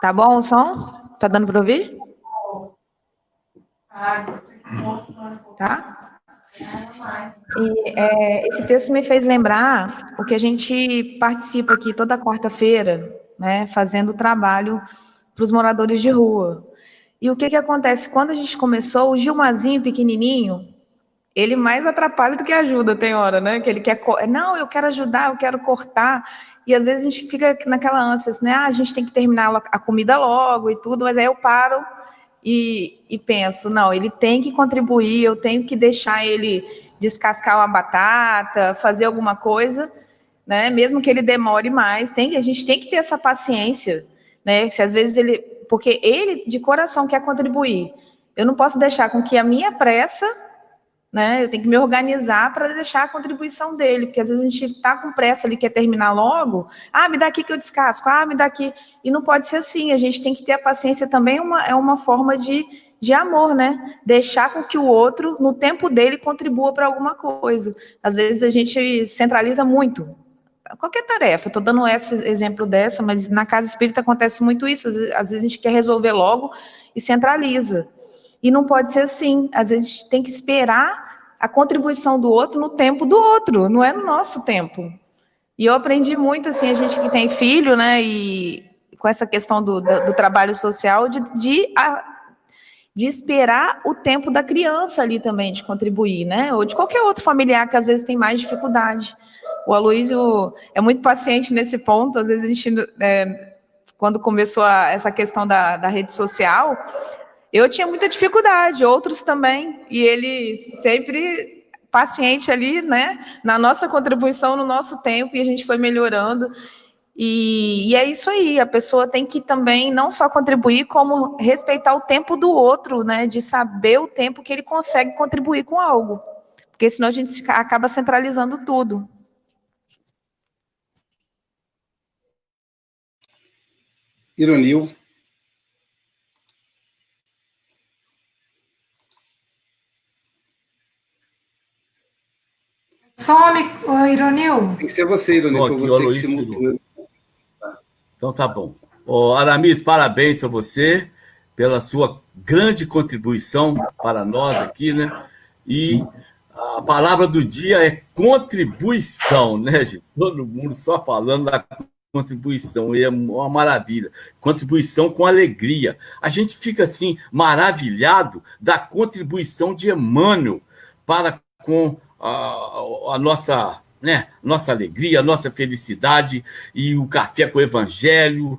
Tá bom o som? Tá dando para ouvir? Tá? E é, esse texto me fez lembrar o que a gente participa aqui toda quarta-feira, né, fazendo trabalho para os moradores de rua. E o que, que acontece? Quando a gente começou, o Gilmazinho pequenininho, ele mais atrapalha do que ajuda, tem hora, né? Que ele quer, não, eu quero ajudar, eu quero cortar. E às vezes a gente fica naquela ânsia, assim, né? Ah, a gente tem que terminar a comida logo e tudo, mas aí eu paro e, e penso, não, ele tem que contribuir, eu tenho que deixar ele descascar uma batata, fazer alguma coisa, né? Mesmo que ele demore mais, tem, a gente tem que ter essa paciência, né? Se às vezes ele, porque ele de coração quer contribuir, eu não posso deixar com que a minha pressa né? Eu tenho que me organizar para deixar a contribuição dele, porque às vezes a gente está com pressa ali, quer terminar logo. Ah, me dá aqui que eu descasco. Ah, me dá aqui. E não pode ser assim. A gente tem que ter a paciência também, uma, é uma forma de, de amor, né? Deixar com que o outro, no tempo dele, contribua para alguma coisa. Às vezes a gente centraliza muito. Qualquer tarefa, estou dando esse exemplo dessa, mas na casa espírita acontece muito isso. Às vezes a gente quer resolver logo e centraliza. E não pode ser assim. Às vezes a gente tem que esperar a contribuição do outro no tempo do outro, não é no nosso tempo. E eu aprendi muito, assim, a gente que tem filho, né, e com essa questão do, do, do trabalho social, de, de, a, de esperar o tempo da criança ali também, de contribuir, né, ou de qualquer outro familiar que às vezes tem mais dificuldade. O Aloysio é muito paciente nesse ponto, às vezes a gente, é, quando começou a, essa questão da, da rede social, eu tinha muita dificuldade, outros também, e ele sempre paciente ali, né, na nossa contribuição, no nosso tempo, e a gente foi melhorando. E, e, é isso aí, a pessoa tem que também não só contribuir, como respeitar o tempo do outro, né, de saber o tempo que ele consegue contribuir com algo, porque senão a gente acaba centralizando tudo. Ironil. Some, Ironil. Tem que ser você, Ironil, foi você que simultâneo. Então tá bom. Ô, Aramis, parabéns a você pela sua grande contribuição para nós aqui, né? E a palavra do dia é contribuição, né, gente? Todo mundo só falando da contribuição, é uma maravilha. Contribuição com alegria. A gente fica assim maravilhado da contribuição de Emmanuel para com a, a nossa, né, nossa alegria, a nossa felicidade e o café com o evangelho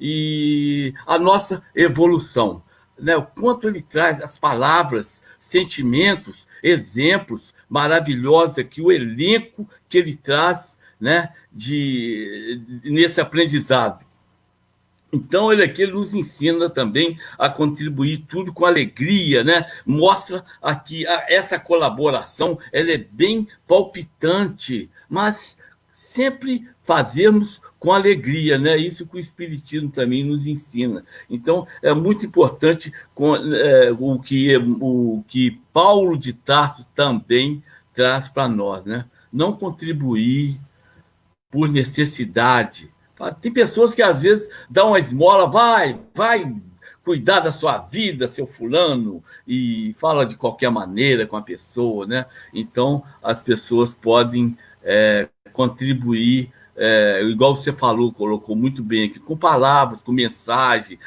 e a nossa evolução. Né? O quanto ele traz as palavras, sentimentos, exemplos maravilhosos aqui, o elenco que ele traz né, de, nesse aprendizado. Então, ele aqui nos ensina também a contribuir tudo com alegria, né? Mostra aqui a, essa colaboração, ela é bem palpitante, mas sempre fazemos com alegria, né? Isso que o Espiritismo também nos ensina. Então, é muito importante com, é, o, que, o que Paulo de Tarso também traz para nós, né? Não contribuir por necessidade. Tem pessoas que às vezes dão uma esmola, vai, vai cuidar da sua vida, seu fulano, e fala de qualquer maneira com a pessoa, né? Então, as pessoas podem é, contribuir, é, igual você falou, colocou muito bem aqui, com palavras, com mensagem,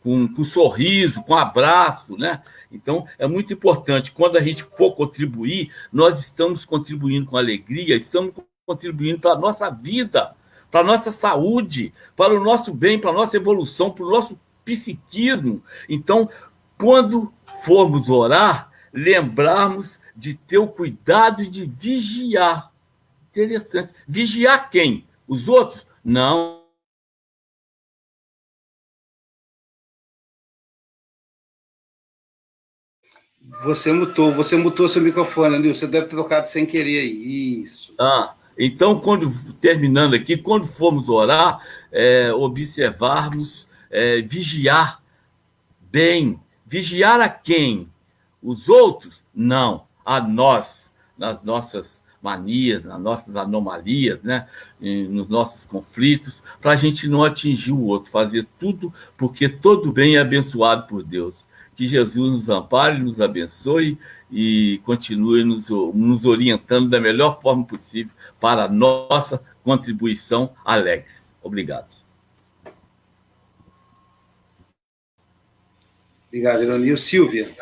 com, com sorriso, com abraço, né? Então, é muito importante, quando a gente for contribuir, nós estamos contribuindo com alegria, estamos contribuindo para a nossa vida, para a nossa saúde, para o nosso bem, para a nossa evolução, para o nosso psiquismo. Então, quando formos orar, lembrarmos de ter o cuidado de vigiar. Interessante. Vigiar quem? Os outros? Não. Você mutou, você mutou seu microfone, Nilson. Você deve ter tocado sem querer aí. Isso. Ah, então, quando terminando aqui, quando formos orar, é, observarmos, é, vigiar bem. Vigiar a quem? Os outros? Não, a nós, nas nossas manias, nas nossas anomalias, né? nos nossos conflitos, para a gente não atingir o outro, fazer tudo, porque todo bem é abençoado por Deus. Que Jesus nos ampare, nos abençoe e continue nos, nos orientando da melhor forma possível para a nossa contribuição alegres. Obrigado. Obrigado, Ironil. Silvia.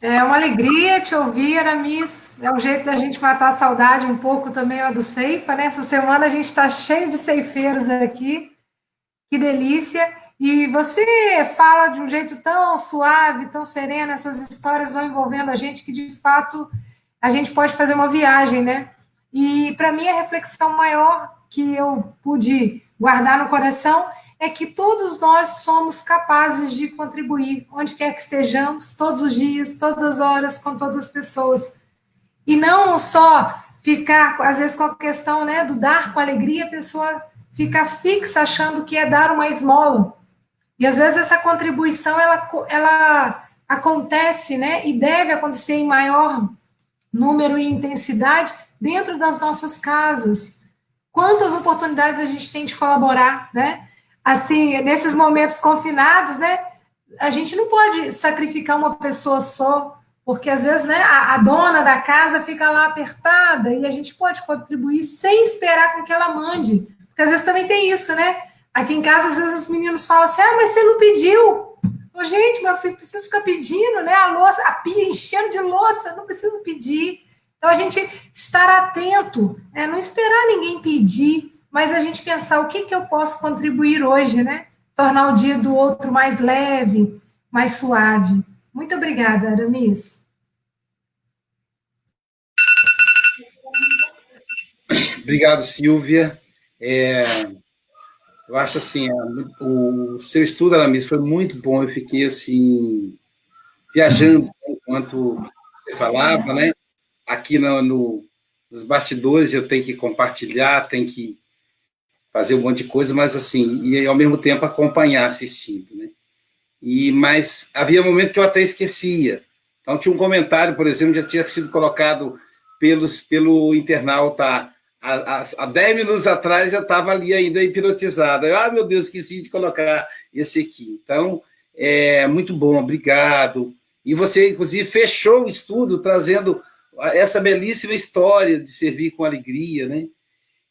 É uma alegria te ouvir, Aramis. É um jeito da gente matar a saudade um pouco também lá do Ceifa, né? Essa semana a gente está cheio de ceifeiros aqui. Que delícia. E você fala de um jeito tão suave, tão sereno, essas histórias vão envolvendo a gente que, de fato, a gente pode fazer uma viagem, né? E para mim a reflexão maior que eu pude guardar no coração é que todos nós somos capazes de contribuir, onde quer que estejamos, todos os dias, todas as horas, com todas as pessoas. E não só ficar, às vezes, com a questão né, do dar com alegria, a pessoa fica fixa achando que é dar uma esmola. E às vezes essa contribuição ela, ela acontece, né, e deve acontecer em maior número e intensidade dentro das nossas casas. Quantas oportunidades a gente tem de colaborar, né? Assim, nesses momentos confinados, né? A gente não pode sacrificar uma pessoa só, porque às vezes, né, a, a dona da casa fica lá apertada e a gente pode contribuir sem esperar com que ela mande. Porque às vezes também tem isso, né? Aqui em casa, às vezes os meninos falam assim: ah, mas você não pediu. Oh, gente, meu filho, preciso ficar pedindo, né? A louça, a pia enchendo de louça, não preciso pedir. Então, a gente estar atento, é, não esperar ninguém pedir, mas a gente pensar o que, que eu posso contribuir hoje, né? Tornar o dia do outro mais leve, mais suave. Muito obrigada, Aramis. Obrigado, Silvia. É, eu acho assim, o seu estudo, Aramis, foi muito bom. Eu fiquei assim, viajando enquanto você falava, né? aqui no, no, nos bastidores eu tenho que compartilhar, tenho que fazer um monte de coisa, mas assim, e ao mesmo tempo acompanhar assistindo, né? E, mas havia momentos que eu até esquecia. Então tinha um comentário, por exemplo, já tinha sido colocado pelos, pelo internauta há, há, há 10 minutos atrás, já estava ali ainda hipnotizado. Eu, ah, meu Deus, esqueci de colocar esse aqui. Então, é muito bom, obrigado. E você, inclusive, fechou o estudo trazendo essa belíssima história de servir com alegria, né?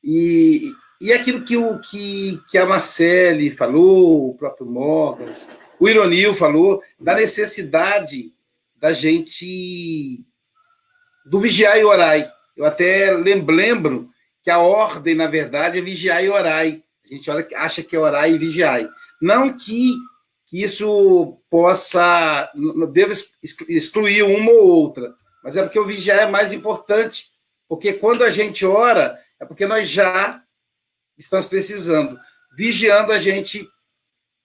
E, e aquilo que, o, que, que a Marcele falou, o próprio Morgas, o Ironil falou, da necessidade da gente do vigiar e orar. Eu até lembro que a ordem, na verdade, é vigiar e orar. A gente olha, acha que é orar e vigiar. Não que, que isso possa, deva excluir uma ou outra, mas é porque o vigiar é mais importante. Porque quando a gente ora, é porque nós já estamos precisando. Vigiando, a gente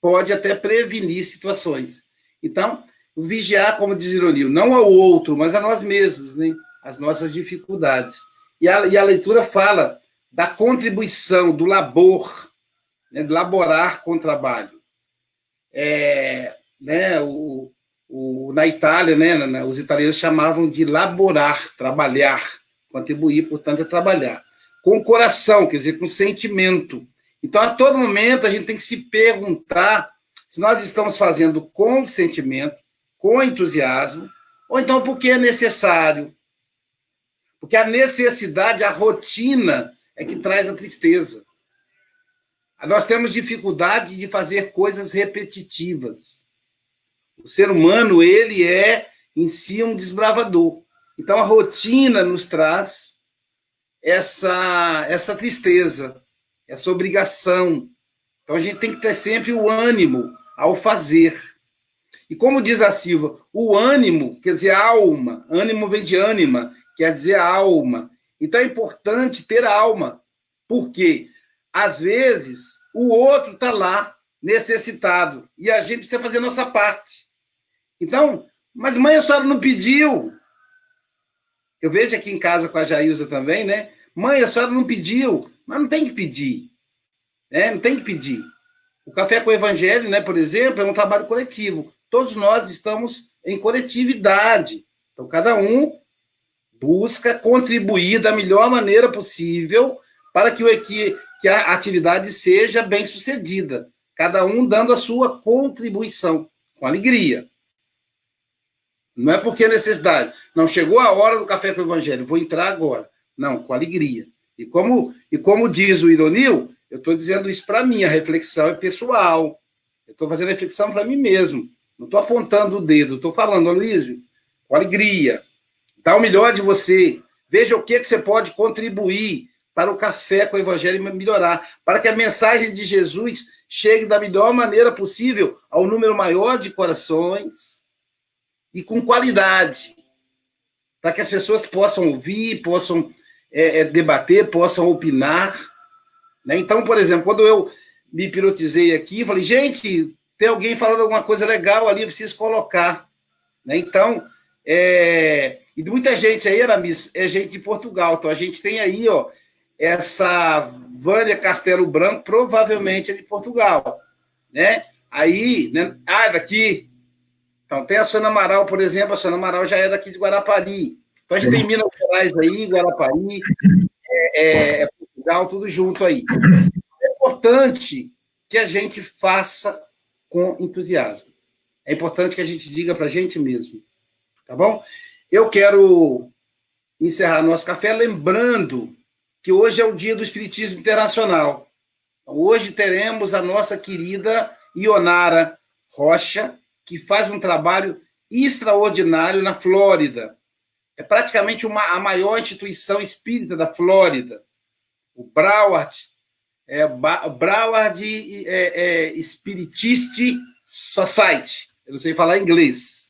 pode até prevenir situações. Então, vigiar, como diz Ironil, não ao outro, mas a nós mesmos, né? as nossas dificuldades. E a, e a leitura fala da contribuição, do labor, né? de laborar com o trabalho. É, né? o, o, na Itália, né? os italianos chamavam de laborar, trabalhar. Contribuir, portanto, é trabalhar. Com o coração, quer dizer, com sentimento. Então, a todo momento, a gente tem que se perguntar se nós estamos fazendo com sentimento, com entusiasmo, ou então porque é necessário. Porque a necessidade, a rotina é que traz a tristeza. Nós temos dificuldade de fazer coisas repetitivas. O ser humano, ele é em si um desbravador. Então a rotina nos traz essa essa tristeza, essa obrigação. Então a gente tem que ter sempre o ânimo ao fazer. E como diz a Silva, o ânimo quer dizer alma, ânimo vem de ânima, quer dizer alma. Então é importante ter alma, porque às vezes o outro está lá necessitado e a gente precisa fazer nossa parte. Então, mas mãe, a senhora não pediu. Eu vejo aqui em casa com a Jailza também, né? Mãe, a senhora não pediu, mas não tem que pedir. Né? Não tem que pedir. O Café com o Evangelho, né, por exemplo, é um trabalho coletivo. Todos nós estamos em coletividade. Então, cada um busca contribuir da melhor maneira possível para que, o, que, que a atividade seja bem sucedida. Cada um dando a sua contribuição, com alegria. Não é porque é necessidade. Não, chegou a hora do café com o evangelho, vou entrar agora. Não, com alegria. E como, e como diz o Ironil, eu estou dizendo isso para mim, a reflexão é pessoal. Eu estou fazendo reflexão para mim mesmo. Não estou apontando o dedo, estou falando, Aloysio, com alegria. Dá o melhor de você. Veja o que, que você pode contribuir para o café com o evangelho melhorar, para que a mensagem de Jesus chegue da melhor maneira possível ao número maior de corações e com qualidade, para que as pessoas possam ouvir, possam é, é, debater, possam opinar. Né? Então, por exemplo, quando eu me pirotizei aqui, falei, gente, tem alguém falando alguma coisa legal ali, eu preciso colocar. Né? Então, é... e muita gente aí, Aramis, é gente de Portugal. Então, a gente tem aí, ó, essa Vânia Castelo Branco, provavelmente é de Portugal. Né? Aí, né? ah, daqui, então, tem a Sônia Amaral, por exemplo, a Sônia Amaral já é daqui de Guarapari. Então, a gente tem Minas Gerais aí, Guarapari, é, é, é Portugal, tudo junto aí. É importante que a gente faça com entusiasmo. É importante que a gente diga para a gente mesmo. Tá bom? Eu quero encerrar nosso café lembrando que hoje é o dia do Espiritismo Internacional. Hoje teremos a nossa querida Ionara Rocha, que faz um trabalho extraordinário na Flórida. É praticamente uma, a maior instituição espírita da Flórida. O Broward, é, Broward é, é, Spiritist Society. Eu não sei falar inglês.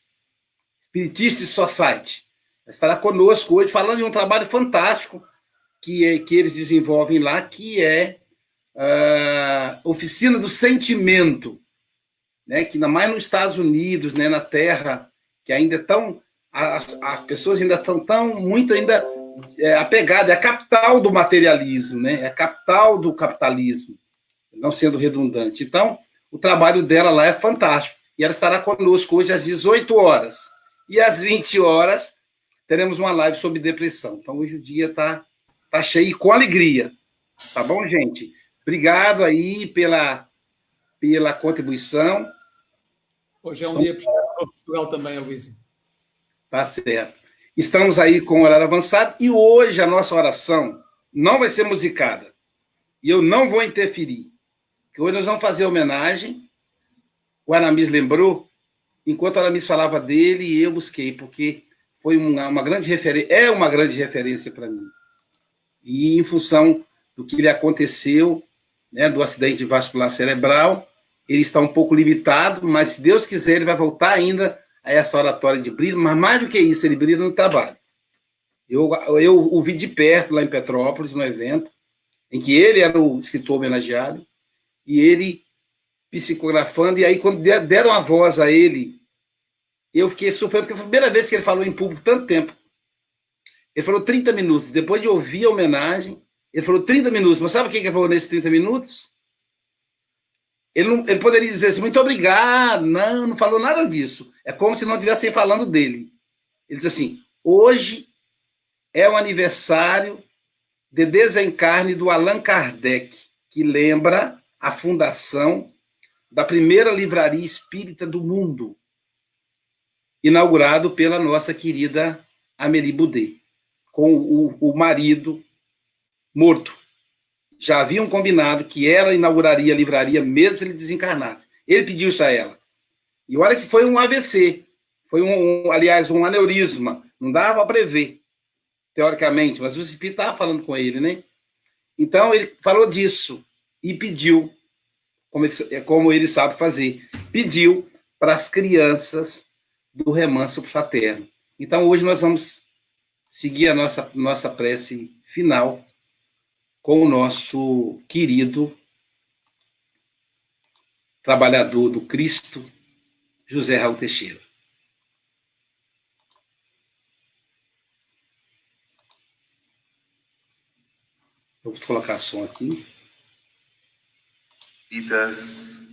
Spiritist Society. Estará conosco hoje falando de um trabalho fantástico que, é, que eles desenvolvem lá, que é a uh, Oficina do Sentimento né, que ainda mais nos Estados Unidos, né, na Terra, que ainda estão as, as pessoas ainda estão tão muito ainda é, apegadas, é a capital do materialismo, né, é a capital do capitalismo, não sendo redundante. Então, o trabalho dela lá é fantástico. E ela estará conosco hoje às 18 horas. E às 20 horas teremos uma live sobre depressão. Então, hoje o dia está tá cheio com alegria. Tá bom, gente? Obrigado aí pela, pela contribuição. Hoje é um Estamos... dia para Portugal também, Luísio. Tá certo. Estamos aí com o horário avançado e hoje a nossa oração não vai ser musicada. e eu não vou interferir. Que hoje nós vamos fazer homenagem. O Aramis lembrou, enquanto o Aramis falava dele, eu busquei, porque foi uma, uma grande referência, é uma grande referência para mim. E em função do que lhe aconteceu, né, do acidente vascular cerebral, ele está um pouco limitado, mas se Deus quiser, ele vai voltar ainda a essa oratória de brilho, mas mais do que isso, ele brilha no trabalho. Eu, eu o vi de perto lá em Petrópolis, no evento, em que ele era o escritor homenageado, e ele psicografando, e aí quando deram a voz a ele, eu fiquei surpreso, porque foi a primeira vez que ele falou em público tanto tempo. Ele falou 30 minutos, depois de ouvir a homenagem, ele falou 30 minutos, mas sabe o que ele falou nesses 30 minutos? Ele, não, ele poderia dizer assim, muito obrigado, não, não falou nada disso. É como se não estivessem falando dele. Ele diz assim, hoje é o aniversário de desencarne do Allan Kardec, que lembra a fundação da primeira livraria espírita do mundo, inaugurado pela nossa querida Amélie Boudet, com o, o marido morto já haviam combinado que ela inauguraria a livraria mesmo se ele desencarnasse. Ele pediu isso a ela. E olha que foi um AVC, foi um, um aliás, um aneurisma. Não dava para prever, teoricamente, mas o Espírito estava falando com ele, né? Então ele falou disso e pediu, como ele, é como ele sabe fazer, pediu para as crianças do remanso fraterno. Então hoje nós vamos seguir a nossa, nossa prece final com o nosso querido trabalhador do Cristo, José Raul Teixeira. Eu vou colocar som aqui. Vidas,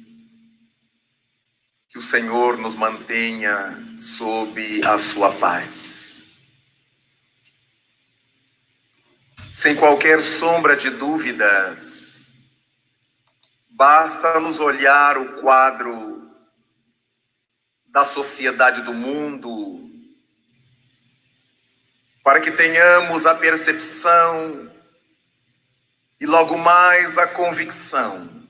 que o Senhor nos mantenha sob a sua paz. sem qualquer sombra de dúvidas, basta nos olhar o quadro da sociedade do mundo para que tenhamos a percepção e logo mais a convicção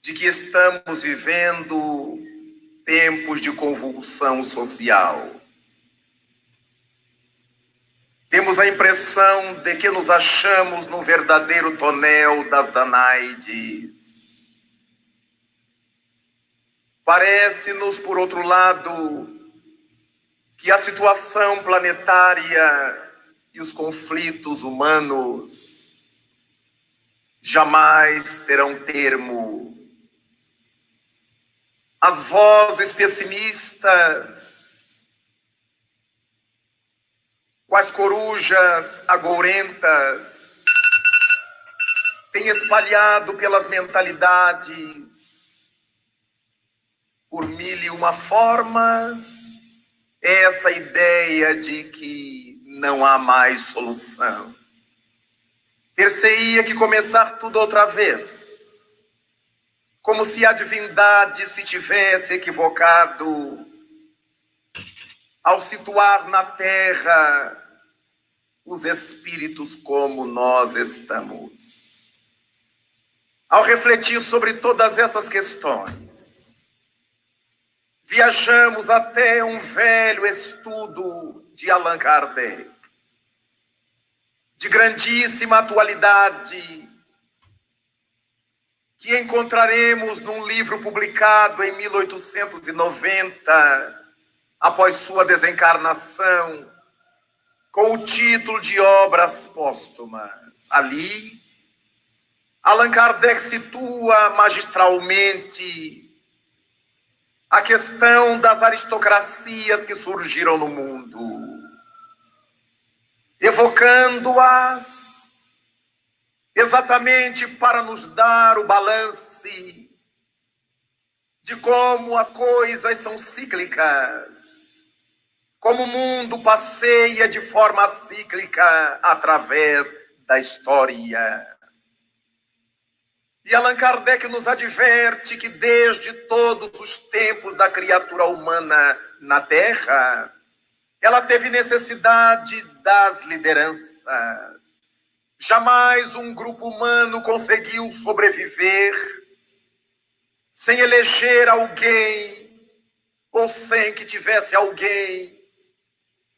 de que estamos vivendo tempos de convulsão social temos a impressão de que nos achamos no verdadeiro tonel das Danaides. Parece-nos, por outro lado, que a situação planetária e os conflitos humanos jamais terão termo. As vozes pessimistas quais corujas agourentas têm espalhado pelas mentalidades, por mil e uma formas, essa ideia de que não há mais solução. Ter-se-ia que começar tudo outra vez, como se a divindade se tivesse equivocado ao situar na terra os espíritos como nós estamos. Ao refletir sobre todas essas questões, viajamos até um velho estudo de Allan Kardec, de grandíssima atualidade, que encontraremos num livro publicado em 1890 após sua desencarnação, com o título de Obras Póstumas. Ali, Allan Kardec situa magistralmente a questão das aristocracias que surgiram no mundo, evocando-as exatamente para nos dar o balance de como as coisas são cíclicas, como o mundo passeia de forma cíclica através da história. E Allan Kardec nos adverte que desde todos os tempos da criatura humana na Terra, ela teve necessidade das lideranças, Jamais um grupo humano conseguiu sobreviver sem eleger alguém ou sem que tivesse alguém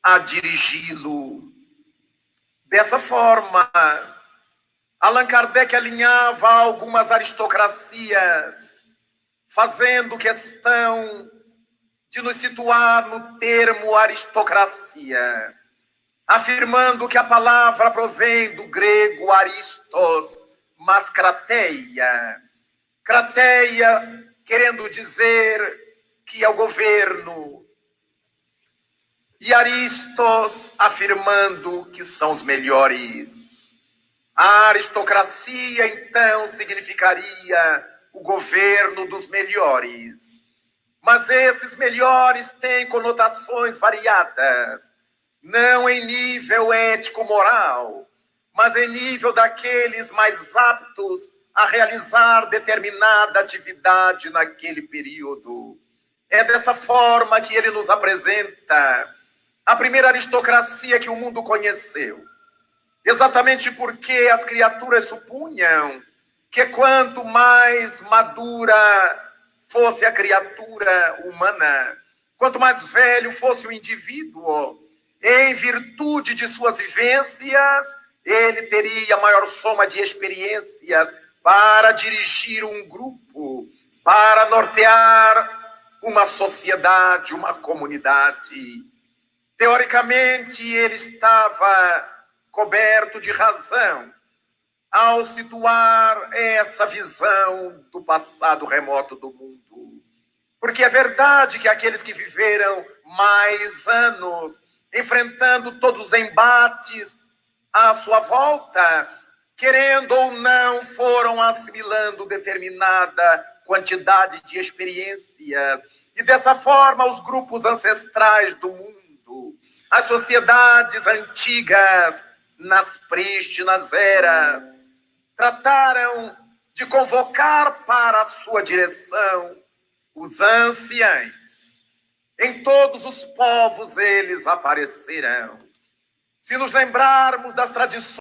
a dirigi-lo. Dessa forma, Allan Kardec alinhava algumas aristocracias, fazendo questão de nos situar no termo aristocracia afirmando que a palavra provém do grego aristos, mas crateia. Crateia querendo dizer que é o governo. E aristos afirmando que são os melhores. A aristocracia, então, significaria o governo dos melhores. Mas esses melhores têm conotações variadas não em nível ético-moral, mas em nível daqueles mais aptos a realizar determinada atividade naquele período. É dessa forma que ele nos apresenta a primeira aristocracia que o mundo conheceu. Exatamente porque as criaturas supunham que quanto mais madura fosse a criatura humana, quanto mais velho fosse o indivíduo, em virtude de suas vivências, ele teria maior soma de experiências para dirigir um grupo, para nortear uma sociedade, uma comunidade. Teoricamente, ele estava coberto de razão ao situar essa visão do passado remoto do mundo. Porque é verdade que aqueles que viveram mais anos enfrentando todos os embates à sua volta, querendo ou não, foram assimilando determinada quantidade de experiências. E dessa forma, os grupos ancestrais do mundo, as sociedades antigas, nas prístinas eras, trataram de convocar para a sua direção os anciães em todos os povos eles aparecerão. Se nos lembrarmos das tradições